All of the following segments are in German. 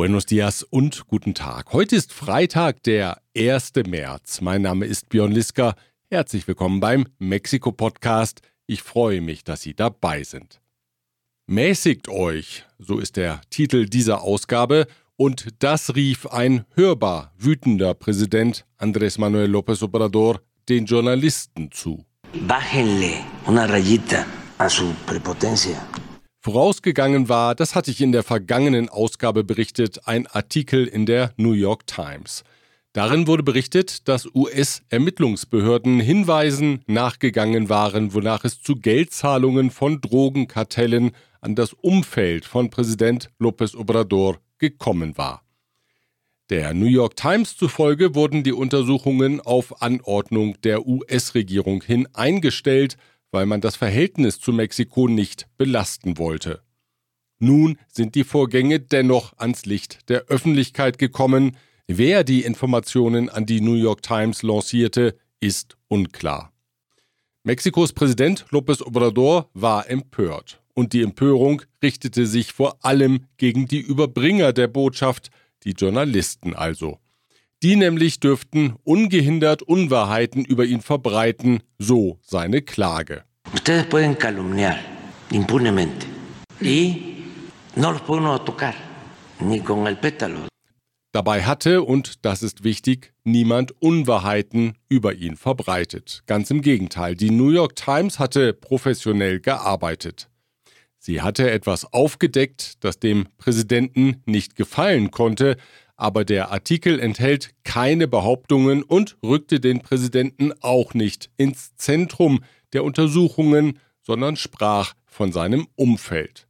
Buenos dias und guten Tag. Heute ist Freitag, der 1. März. Mein Name ist Björn Liska. Herzlich willkommen beim Mexiko-Podcast. Ich freue mich, dass Sie dabei sind. Mäßigt euch, so ist der Titel dieser Ausgabe, und das rief ein hörbar wütender Präsident Andrés Manuel López Obrador den Journalisten zu. Bájenle una rayita a su prepotencia. Vorausgegangen war, das hatte ich in der vergangenen Ausgabe berichtet, ein Artikel in der New York Times. Darin wurde berichtet, dass US-Ermittlungsbehörden Hinweisen nachgegangen waren, wonach es zu Geldzahlungen von Drogenkartellen an das Umfeld von Präsident López Obrador gekommen war. Der New York Times zufolge wurden die Untersuchungen auf Anordnung der US-Regierung hin eingestellt, weil man das Verhältnis zu Mexiko nicht belasten wollte. Nun sind die Vorgänge dennoch ans Licht der Öffentlichkeit gekommen. Wer die Informationen an die New York Times lancierte, ist unklar. Mexikos Präsident López Obrador war empört. Und die Empörung richtete sich vor allem gegen die Überbringer der Botschaft, die Journalisten also. Die nämlich dürften ungehindert Unwahrheiten über ihn verbreiten, so seine Klage. Ustedes pueden calumniar impunemente y no los puede uno tocar ni con el pétalo. Dabei hatte, und das ist wichtig, niemand Unwahrheiten über ihn verbreitet. Ganz im Gegenteil, die New York Times hatte professionell gearbeitet. Sie hatte etwas aufgedeckt, das dem Präsidenten nicht gefallen konnte, aber der Artikel enthält keine Behauptungen und rückte den Präsidenten auch nicht ins Zentrum der Untersuchungen, sondern sprach von seinem Umfeld.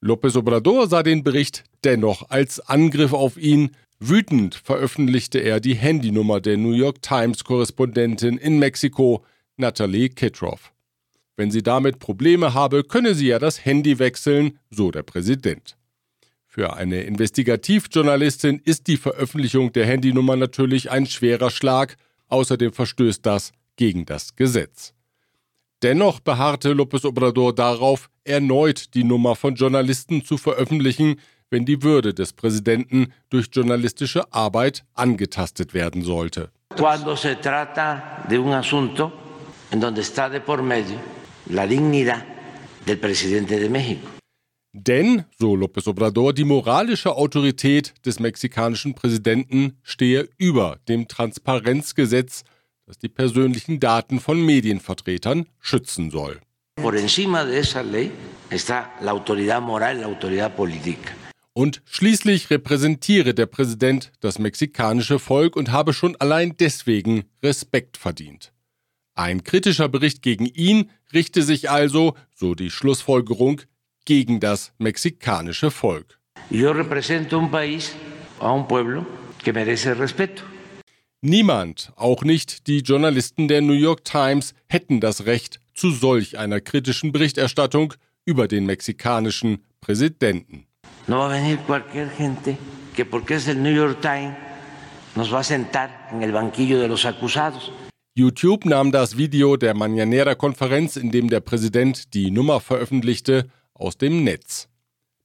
López Obrador sah den Bericht dennoch als Angriff auf ihn. Wütend veröffentlichte er die Handynummer der New York Times-Korrespondentin in Mexiko, Natalie Kitroff. Wenn sie damit Probleme habe, könne sie ja das Handy wechseln, so der Präsident. Für eine Investigativjournalistin ist die Veröffentlichung der Handynummer natürlich ein schwerer Schlag, außerdem verstößt das gegen das Gesetz. Dennoch beharrte López Obrador darauf, erneut die Nummer von Journalisten zu veröffentlichen, wenn die Würde des Präsidenten durch journalistische Arbeit angetastet werden sollte. Cuando se trata de un asunto en donde está de por medio la dignidad del presidente de México. Denn, so López Obrador, die moralische Autorität des mexikanischen Präsidenten stehe über dem Transparenzgesetz, das die persönlichen Daten von Medienvertretern schützen soll. Por encima de esa ley está la autoridad moral, la autoridad política. Und schließlich repräsentiere der Präsident das mexikanische Volk und habe schon allein deswegen Respekt verdient. Ein kritischer Bericht gegen ihn richte sich also, so die Schlussfolgerung, gegen das mexikanische Volk. Niemand, auch nicht die Journalisten der New York Times, hätten das Recht zu solch einer kritischen Berichterstattung über den mexikanischen Präsidenten. No va a venir cualquier gente que porque es el New York Times nos va a sentar en el banquillo de los acusados. YouTube nahm das Video der Mañanera-Konferenz, in dem der Präsident die Nummer veröffentlichte, aus dem Netz.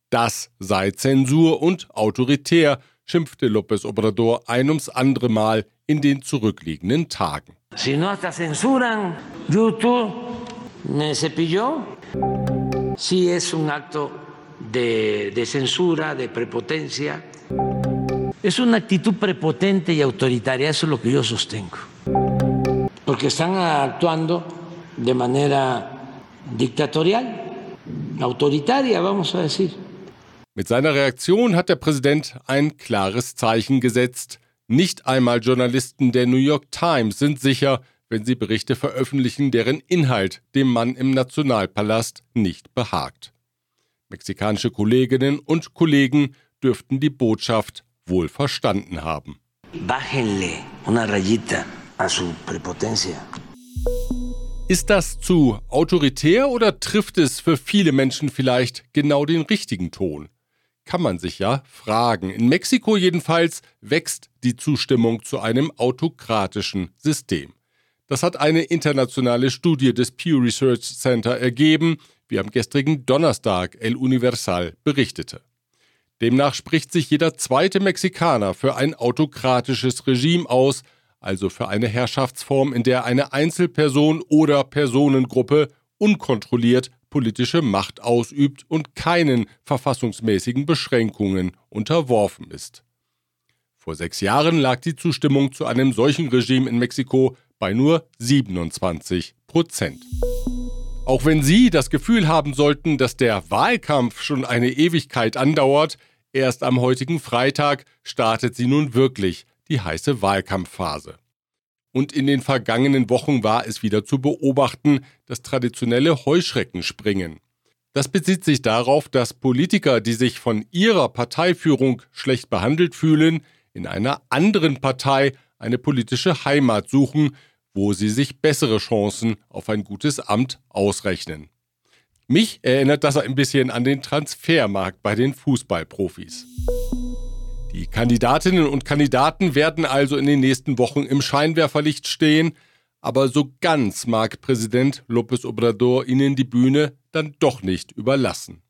Das sei Zensur und autoritär, schimpfte López Obrador ein ums andere Mal in den zurückliegenden Tagen. Si no hasta censuran YouTube, me cepilló. Sí es un acto de, de censura, de prepotencia. Es una actitud prepotente y autoritaria, eso es lo que yo sostengo. Porque están actuando de manera dictatorial, autoritaria, vamos a decir. Mit seiner Reaktion hat der Präsident ein klares Zeichen gesetzt. Nicht einmal Journalisten der New York Times sind sicher, wenn sie Berichte veröffentlichen, deren Inhalt dem Mann im Nationalpalast nicht behagt. Mexikanische Kolleginnen und Kollegen dürften die Botschaft wohl verstanden haben. Bájenle una rayita a su prepotencia. Ist das zu autoritär oder trifft es für viele Menschen vielleicht genau den richtigen Ton? Kann man sich ja fragen. In Mexiko jedenfalls wächst die Zustimmung zu einem autokratischen System. Das hat eine internationale Studie des Pew Research Center ergeben, wie am gestrigen Donnerstag El Universal berichtete. Demnach spricht sich jeder zweite Mexikaner für ein autokratisches Regime aus, also für eine Herrschaftsform, in der eine Einzelperson oder Personengruppe unkontrolliert politische Macht ausübt und keinen verfassungsmäßigen Beschränkungen unterworfen ist. Vor sechs Jahren lag die Zustimmung zu einem solchen Regime in Mexiko bei nur 27 Prozent. Auch wenn Sie das Gefühl haben sollten, dass der Wahlkampf schon eine Ewigkeit andauert, erst am heutigen Freitag startet sie nun wirklich die heiße Wahlkampfphase. Und in den vergangenen Wochen war es wieder zu beobachten, das traditionelle Heuschreckenspringen. Das bezieht sich darauf, dass Politiker, die sich von ihrer Parteiführung schlecht behandelt fühlen, in einer anderen Partei eine politische Heimat suchen, wo sie sich bessere Chancen auf ein gutes Amt ausrechnen. Mich erinnert das ein bisschen an den Transfermarkt bei den Fußballprofis. Die Kandidatinnen und Kandidaten werden also in den nächsten Wochen im Scheinwerferlicht stehen, aber so ganz mag Präsident López Obrador ihnen die Bühne dann doch nicht überlassen.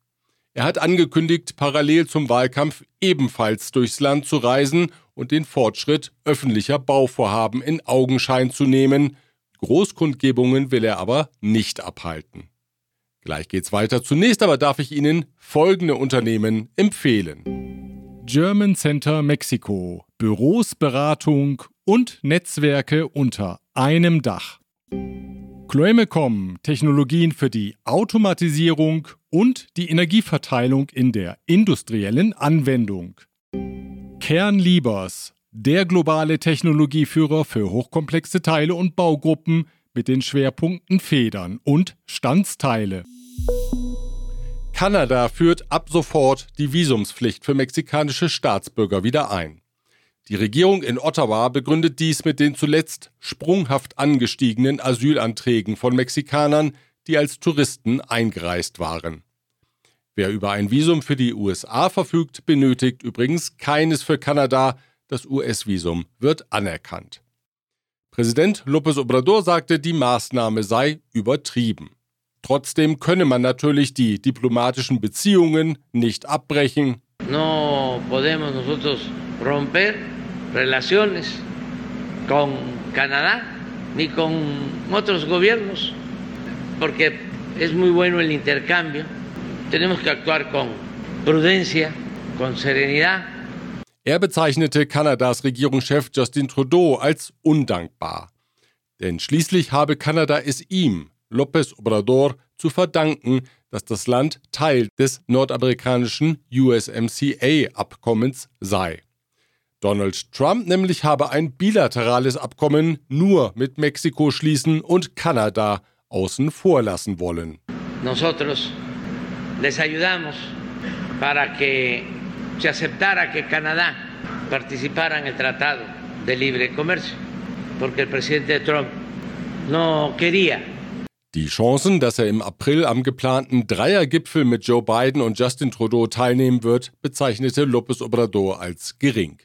Er hat angekündigt, parallel zum Wahlkampf ebenfalls durchs Land zu reisen und den Fortschritt öffentlicher Bauvorhaben in Augenschein zu nehmen. Großkundgebungen will er aber nicht abhalten. Gleich geht's weiter. Zunächst aber darf ich Ihnen folgende Unternehmen empfehlen. German Center Mexiko. Büros, Beratung und Netzwerke unter einem Dach. Chloemecom, Technologien für die Automatisierung und die Energieverteilung in der industriellen Anwendung. Kernliebers, der globale Technologieführer für hochkomplexe Teile und Baugruppen mit den Schwerpunkten Federn und Standsteile. Kanada führt ab sofort die Visumspflicht für mexikanische Staatsbürger wieder ein. Die Regierung in Ottawa begründet dies mit den zuletzt sprunghaft angestiegenen Asylanträgen von Mexikanern, die als Touristen eingereist waren. Wer über ein Visum für die USA verfügt, benötigt übrigens keines für Kanada, das US-Visum wird anerkannt. Präsident López Obrador sagte, die Maßnahme sei übertrieben. Trotzdem könne man natürlich die diplomatischen Beziehungen nicht abbrechen. No podemos nosotros romper relaciones con Canadá ni con otros gobiernos, porque es muy bueno el intercambio. Tenemos que actuar con prudencia, con serenidad. Er bezeichnete Kanadas Regierungschef Justin Trudeau als undankbar. Denn schließlich habe Kanada es ihm, López Obrador, zu verdanken, dass das Land Teil des nordamerikanischen USMCA-Abkommens sei. Donald Trump nämlich habe ein bilaterales Abkommen nur mit Mexiko schließen und Kanada außen vor lassen wollen. Nosotros les ayudamos para que se aceptara que Canadá participara en el Tratado de Libre Comercio, porque el presidente Trump no quería die Chancen, dass er im April am geplanten Dreiergipfel mit Joe Biden und Justin Trudeau teilnehmen wird, bezeichnete López Obrador als gering.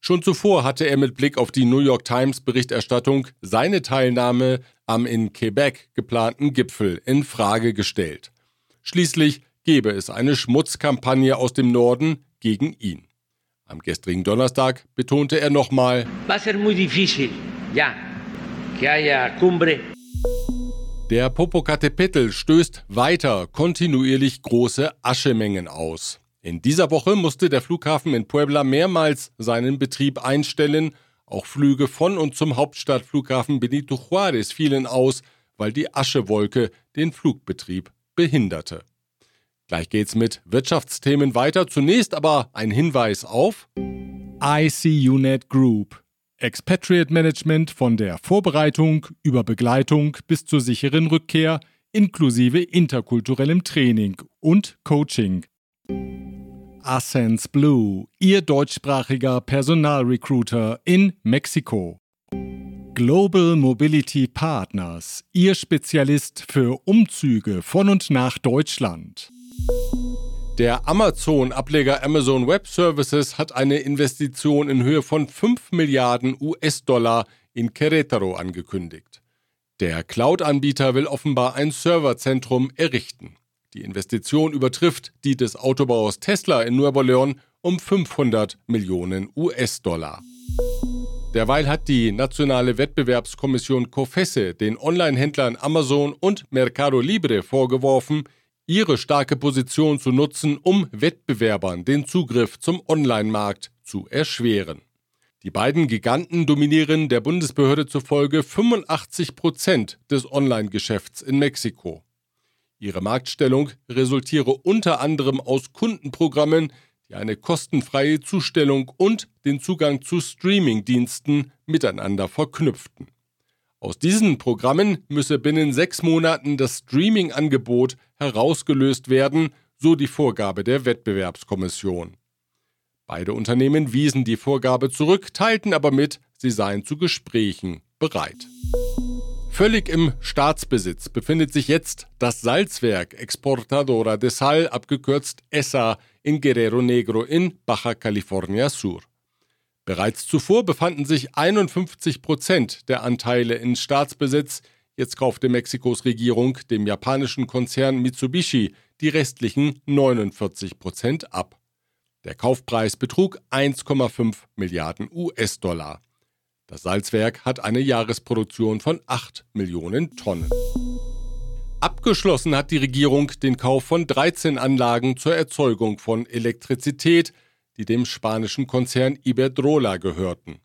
Schon zuvor hatte er mit Blick auf die New York Times Berichterstattung seine Teilnahme am in Quebec geplanten Gipfel in Frage gestellt. Schließlich gebe es eine Schmutzkampagne aus dem Norden gegen ihn. Am gestrigen Donnerstag betonte er nochmal, Va a ser muy difícil, ya, que haya cumbre. Der Popocatépetl stößt weiter kontinuierlich große Aschemengen aus. In dieser Woche musste der Flughafen in Puebla mehrmals seinen Betrieb einstellen. Auch Flüge von und zum Hauptstadtflughafen Benito Juárez fielen aus, weil die Aschewolke den Flugbetrieb behinderte. Gleich geht's mit Wirtschaftsthemen weiter. Zunächst aber ein Hinweis auf ICUNET Group. Expatriate Management von der Vorbereitung über Begleitung bis zur sicheren Rückkehr inklusive interkulturellem Training und Coaching. Ascens Blue, Ihr deutschsprachiger Personalrecruiter in Mexiko. Global Mobility Partners, Ihr Spezialist für Umzüge von und nach Deutschland. Der Amazon-Ableger Amazon Web Services hat eine Investition in Höhe von 5 Milliarden US-Dollar in Querétaro angekündigt. Der Cloud-Anbieter will offenbar ein Serverzentrum errichten. Die Investition übertrifft die des Autobauers Tesla in Nuevo León um 500 Millionen US-Dollar. Derweil hat die nationale Wettbewerbskommission COFESE den Online-Händlern Amazon und Mercado Libre vorgeworfen, ihre starke Position zu nutzen, um Wettbewerbern den Zugriff zum Online-Markt zu erschweren. Die beiden Giganten dominieren der Bundesbehörde zufolge 85 Prozent des Online-Geschäfts in Mexiko. Ihre Marktstellung resultiere unter anderem aus Kundenprogrammen, die eine kostenfreie Zustellung und den Zugang zu Streaming-Diensten miteinander verknüpften. Aus diesen Programmen müsse binnen sechs Monaten das Streaming-Angebot herausgelöst werden, so die Vorgabe der Wettbewerbskommission. Beide Unternehmen wiesen die Vorgabe zurück, teilten aber mit, sie seien zu Gesprächen bereit. Völlig im Staatsbesitz befindet sich jetzt das Salzwerk Exportadora de Sal, abgekürzt ESSA, in Guerrero Negro in Baja California Sur. Bereits zuvor befanden sich 51 Prozent der Anteile in Staatsbesitz. Jetzt kaufte Mexikos Regierung dem japanischen Konzern Mitsubishi die restlichen 49 Prozent ab. Der Kaufpreis betrug 1,5 Milliarden US-Dollar. Das Salzwerk hat eine Jahresproduktion von 8 Millionen Tonnen. Abgeschlossen hat die Regierung den Kauf von 13 Anlagen zur Erzeugung von Elektrizität, die dem spanischen Konzern Iberdrola gehörten.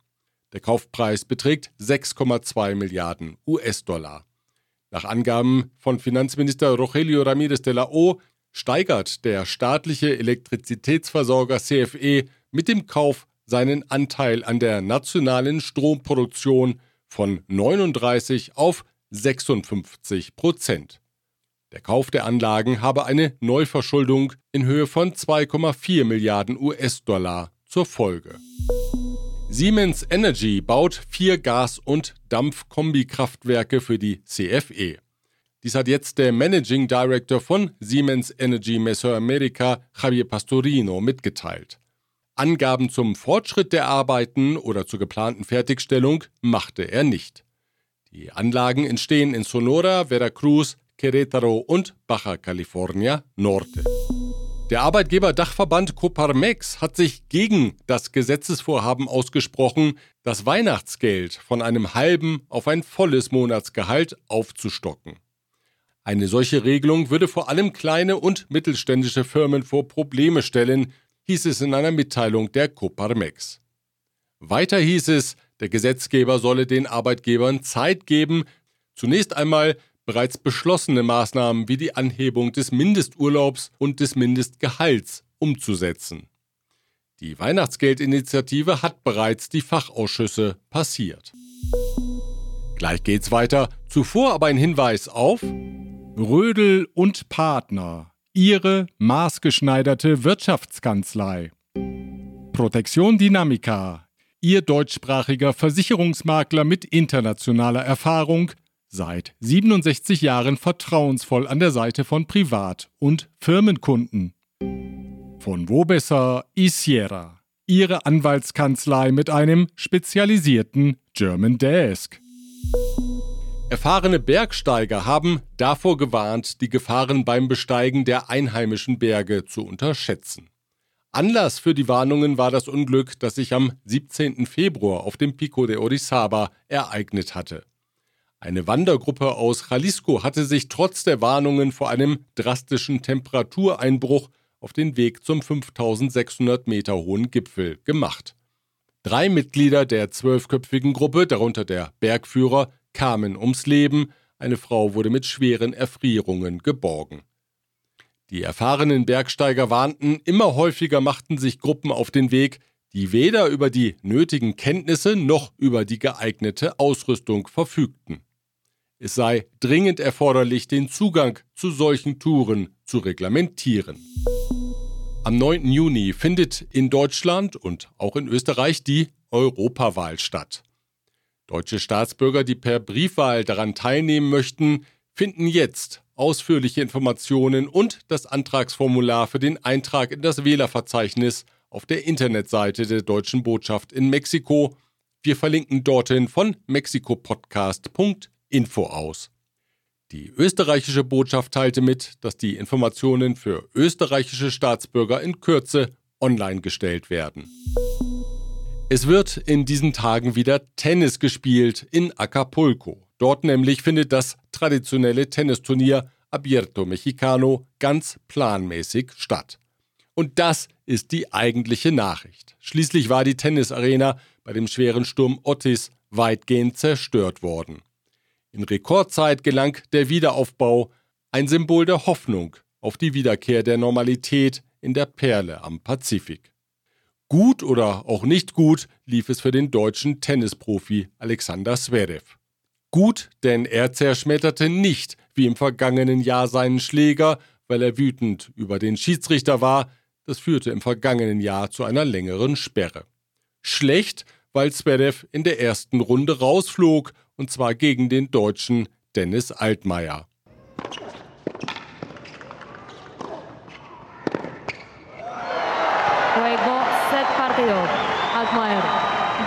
Der Kaufpreis beträgt 6,2 Milliarden US-Dollar. Nach Angaben von Finanzminister Rogelio Ramírez de la O steigert der staatliche Elektrizitätsversorger CFE mit dem Kauf seinen Anteil an der nationalen Stromproduktion von 39 auf 56 Prozent. Der Kauf der Anlagen habe eine Neuverschuldung in Höhe von 2,4 Milliarden US-Dollar zur Folge. Siemens Energy baut vier Gas- und Dampfkombikraftwerke für die CFE. Dies hat jetzt der Managing Director von Siemens Energy Mesoamerica, Javier Pastorino, mitgeteilt. Angaben zum Fortschritt der Arbeiten oder zur geplanten Fertigstellung machte er nicht. Die Anlagen entstehen in Sonora, Veracruz, Querétaro und Baja California Norte. Der Arbeitgeber-Dachverband Coparmex hat sich gegen das Gesetzesvorhaben ausgesprochen, das Weihnachtsgeld von einem halben auf ein volles Monatsgehalt aufzustocken. Eine solche Regelung würde vor allem kleine und mittelständische Firmen vor Probleme stellen, hieß es in einer Mitteilung der Coparmex. Weiter hieß es, der Gesetzgeber solle den Arbeitgebern Zeit geben, zunächst einmal bereits beschlossene Maßnahmen wie die Anhebung des Mindesturlaubs und des Mindestgehalts umzusetzen. Die Weihnachtsgeldinitiative hat bereits die Fachausschüsse passiert. Gleich geht's weiter, zuvor aber ein Hinweis auf Rödel und Partner, Ihre maßgeschneiderte Wirtschaftskanzlei. Protection Dynamica, Ihr deutschsprachiger Versicherungsmakler mit internationaler Erfahrung seit 67 Jahren vertrauensvoll an der Seite von Privat- und Firmenkunden. Von wo besser Isiera, Ihre Anwaltskanzlei mit einem spezialisierten German Desk. Erfahrene Bergsteiger haben davor gewarnt, die Gefahren beim Besteigen der einheimischen Berge zu unterschätzen. Anlass für die Warnungen war das Unglück, das sich am 17. Februar auf dem Pico de Orizaba ereignet hatte. Eine Wandergruppe aus Jalisco hatte sich trotz der Warnungen vor einem drastischen Temperatureinbruch auf den Weg zum 5600 Meter hohen Gipfel gemacht. Drei Mitglieder der zwölfköpfigen Gruppe, darunter der Bergführer, kamen ums Leben, eine Frau wurde mit schweren Erfrierungen geborgen. Die erfahrenen Bergsteiger warnten, immer häufiger machten sich Gruppen auf den Weg, die weder über die nötigen Kenntnisse noch über die geeignete Ausrüstung verfügten. Es sei dringend erforderlich, den Zugang zu solchen Touren zu reglementieren. Am 9. Juni findet in Deutschland und auch in Österreich die Europawahl statt. Deutsche Staatsbürger, die per Briefwahl daran teilnehmen möchten, finden jetzt ausführliche Informationen und das Antragsformular für den Eintrag in das Wählerverzeichnis auf der Internetseite der Deutschen Botschaft in Mexiko. Wir verlinken dorthin von mexikopodcast.de Info aus. Die österreichische Botschaft teilte mit, dass die Informationen für österreichische Staatsbürger in Kürze online gestellt werden. Es wird in diesen Tagen wieder Tennis gespielt in Acapulco. Dort nämlich findet das traditionelle Tennisturnier Abierto Mexicano ganz planmäßig statt. Und das ist die eigentliche Nachricht. Schließlich war die Tennisarena bei dem schweren Sturm Otis weitgehend zerstört worden. In Rekordzeit gelang der Wiederaufbau, ein Symbol der Hoffnung auf die Wiederkehr der Normalität in der Perle am Pazifik. Gut oder auch nicht gut lief es für den deutschen Tennisprofi Alexander Zverev. Gut, denn er zerschmetterte nicht wie im vergangenen Jahr seinen Schläger, weil er wütend über den Schiedsrichter war, das führte im vergangenen Jahr zu einer längeren Sperre. Schlecht, weil Zverev in der ersten Runde rausflog, und zwar gegen den Deutschen Dennis Altmaier. Luego set partido. Altmaier.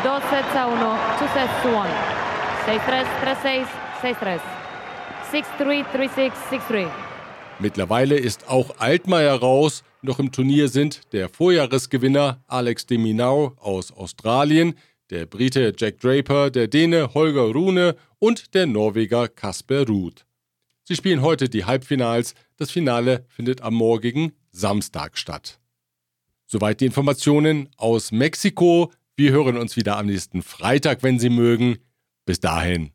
Dos sets a uno. Two sets to one. 6-3, 3-6, 6-3. 6-3, 3-6, 6-3. Mittlerweile ist auch Altmaier raus. Noch im Turnier sind der Vorjahresgewinner Alex de Minaur aus Australien, der Brite Jack Draper, der Däne Holger Rune und der Norweger Kasper Ruud. Sie spielen heute die Halbfinals. Das Finale findet am morgigen Samstag statt. Soweit die Informationen aus Mexiko. Wir hören uns wieder am nächsten Freitag, wenn Sie mögen. Bis dahin.